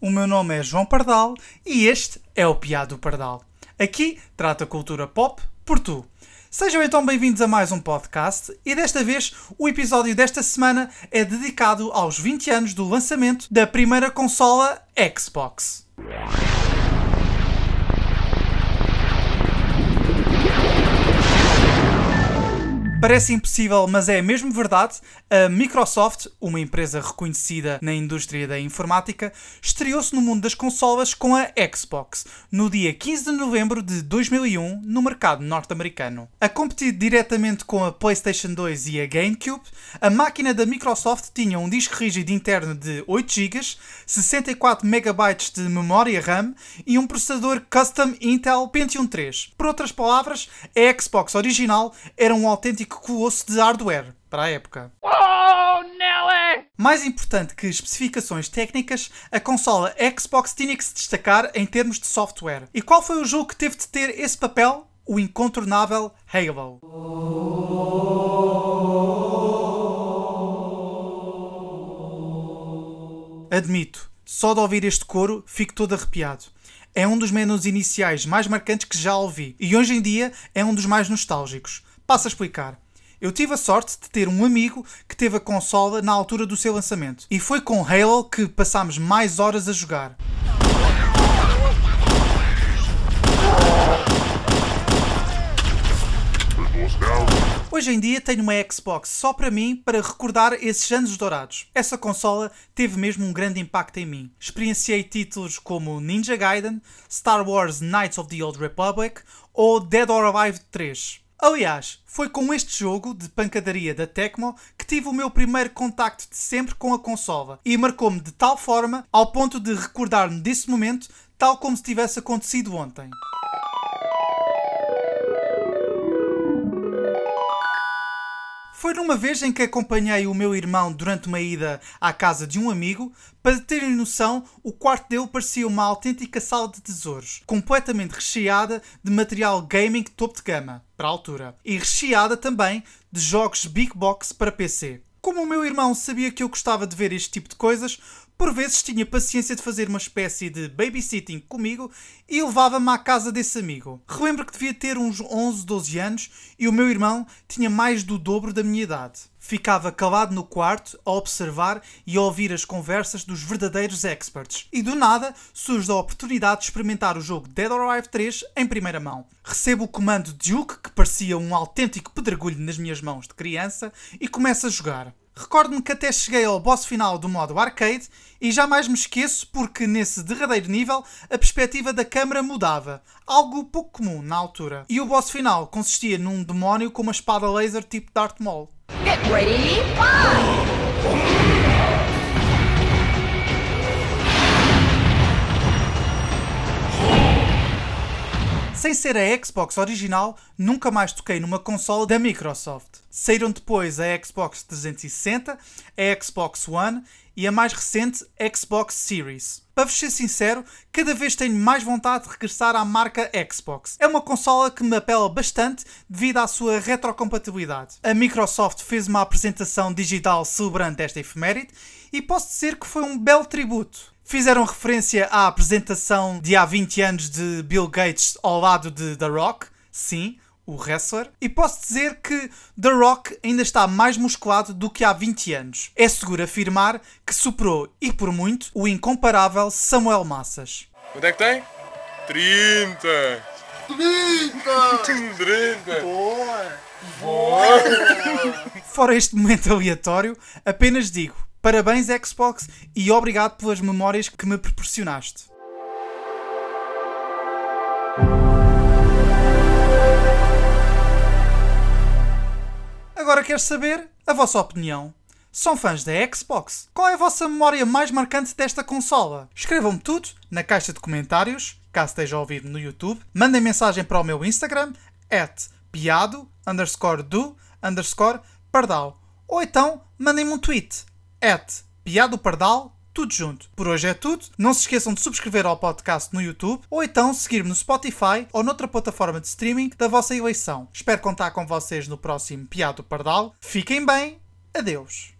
o meu nome é João Pardal e este é o Piado Pardal. Aqui trata a cultura pop por tu. Sejam então bem-vindos a mais um podcast e desta vez o episódio desta semana é dedicado aos 20 anos do lançamento da primeira consola Xbox. Parece impossível, mas é mesmo verdade. A Microsoft, uma empresa reconhecida na indústria da informática, estreou-se no mundo das consolas com a Xbox no dia 15 de novembro de 2001 no mercado norte-americano. A competir diretamente com a PlayStation 2 e a GameCube, a máquina da Microsoft tinha um disco rígido interno de 8 GB, 64 MB de memória RAM e um processador custom Intel Pentium 3. Por outras palavras, a Xbox original era um autêntico colosso de hardware para a época. Oh, Nelly! Mais importante que especificações técnicas, a consola Xbox tinha que se destacar em termos de software. E qual foi o jogo que teve de ter esse papel? O incontornável Halo. Admito, só de ouvir este coro fico todo arrepiado. É um dos menus iniciais mais marcantes que já ouvi e hoje em dia é um dos mais nostálgicos. Passo a explicar. Eu tive a sorte de ter um amigo que teve a consola na altura do seu lançamento. E foi com Halo que passámos mais horas a jogar. Hoje em dia tenho uma Xbox só para mim para recordar esses anos dourados. Essa consola teve mesmo um grande impacto em mim. Experienciei títulos como Ninja Gaiden, Star Wars Knights of the Old Republic ou Dead or Alive 3. Aliás, foi com este jogo de pancadaria da Tecmo que tive o meu primeiro contacto de sempre com a consola e marcou-me de tal forma ao ponto de recordar-me desse momento tal como se tivesse acontecido ontem. Foi numa vez em que acompanhei o meu irmão durante uma ida à casa de um amigo. Para terem noção, o quarto dele parecia uma autêntica sala de tesouros, completamente recheada de material gaming topo de gama, para a altura, e recheada também de jogos big box para PC. Como o meu irmão sabia que eu gostava de ver este tipo de coisas, por vezes tinha paciência de fazer uma espécie de babysitting comigo e levava-me à casa desse amigo. Relembro que devia ter uns 11, 12 anos e o meu irmão tinha mais do dobro da minha idade. Ficava calado no quarto a observar e a ouvir as conversas dos verdadeiros experts. E do nada surge a oportunidade de experimentar o jogo Dead or Alive 3 em primeira mão. Recebo o comando Duke, que parecia um autêntico pedregulho nas minhas mãos de criança, e começo a jogar. Recordo-me que até cheguei ao boss final do modo arcade e jamais me esqueço porque nesse derradeiro nível a perspectiva da câmara mudava, algo pouco comum na altura. E o boss final consistia num demónio com uma espada laser tipo Darth Maul. Get ready, Sem ser a Xbox original, nunca mais toquei numa consola da Microsoft. Saíram depois a Xbox 360, a Xbox One e a mais recente Xbox Series. Para vos ser sincero, cada vez tenho mais vontade de regressar à marca Xbox. É uma consola que me apela bastante devido à sua retrocompatibilidade. A Microsoft fez uma apresentação digital celebrando esta efeméride e posso dizer que foi um belo tributo. Fizeram referência à apresentação de há 20 anos de Bill Gates ao lado de The Rock. Sim, o wrestler, e posso dizer que The Rock ainda está mais musculado do que há 20 anos. É seguro afirmar que superou, e por muito, o incomparável Samuel Massas. Quanto é que tem? 30! 30! 30! Boa! Boa! Fora este momento aleatório, apenas digo Parabéns, Xbox, e obrigado pelas memórias que me proporcionaste. Agora quero saber a vossa opinião. São fãs da Xbox? Qual é a vossa memória mais marcante desta consola? Escrevam-me tudo na caixa de comentários, caso esteja a ouvir no YouTube. Mandem mensagem para o meu Instagram, at piado, underscore do, underscore pardal. Ou então, mandem-me um tweet, at Piado Pardal, tudo junto. Por hoje é tudo. Não se esqueçam de subscrever ao podcast no YouTube ou então seguir-me no Spotify ou noutra plataforma de streaming da vossa eleição. Espero contar com vocês no próximo Piado Pardal. Fiquem bem. Adeus.